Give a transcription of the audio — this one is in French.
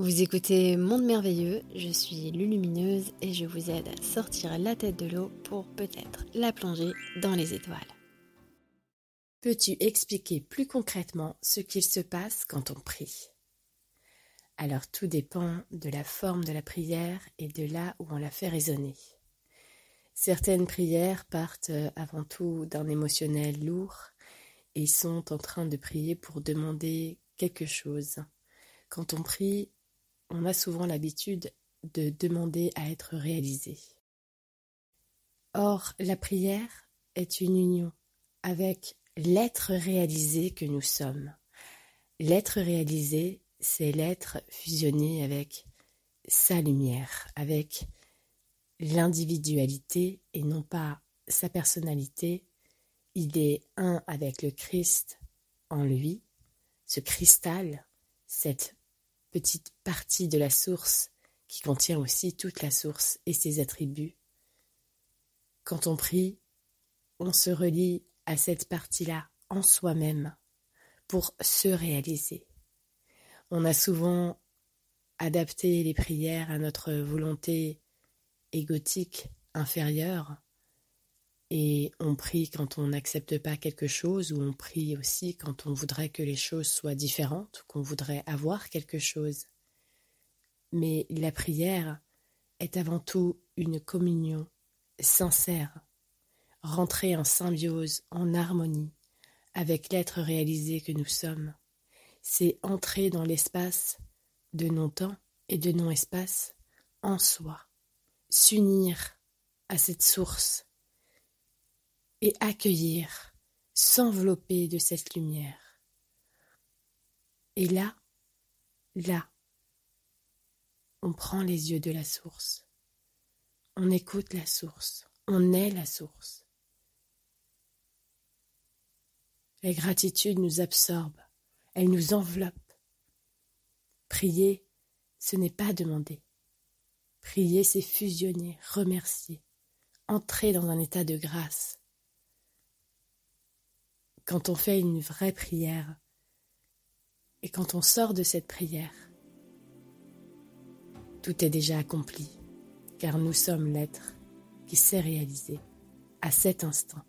Vous écoutez Monde Merveilleux, je suis Lulumineuse et je vous aide à sortir la tête de l'eau pour peut-être la plonger dans les étoiles. Peux-tu expliquer plus concrètement ce qu'il se passe quand on prie? Alors tout dépend de la forme de la prière et de là où on la fait résonner. Certaines prières partent avant tout d'un émotionnel lourd et sont en train de prier pour demander quelque chose. Quand on prie, on a souvent l'habitude de demander à être réalisé. Or, la prière est une union avec l'être réalisé que nous sommes. L'être réalisé, c'est l'être fusionné avec sa lumière, avec l'individualité et non pas sa personnalité. Il est un avec le Christ en lui, ce cristal, cette petite partie de la source qui contient aussi toute la source et ses attributs. Quand on prie, on se relie à cette partie-là en soi-même pour se réaliser. On a souvent adapté les prières à notre volonté égotique inférieure et on prie quand on n'accepte pas quelque chose, ou on prie aussi quand on voudrait que les choses soient différentes, qu'on voudrait avoir quelque chose. Mais la prière est avant tout une communion sincère, rentrer en symbiose, en harmonie avec l'être réalisé que nous sommes. C'est entrer dans l'espace de non-temps et de non-espace en soi, s'unir à cette source et accueillir, s'envelopper de cette lumière. Et là, là, on prend les yeux de la source, on écoute la source, on est la source. La gratitude nous absorbe, elle nous enveloppe. Prier, ce n'est pas demander. Prier, c'est fusionner, remercier, entrer dans un état de grâce, quand on fait une vraie prière et quand on sort de cette prière, tout est déjà accompli, car nous sommes l'être qui s'est réalisé à cet instant.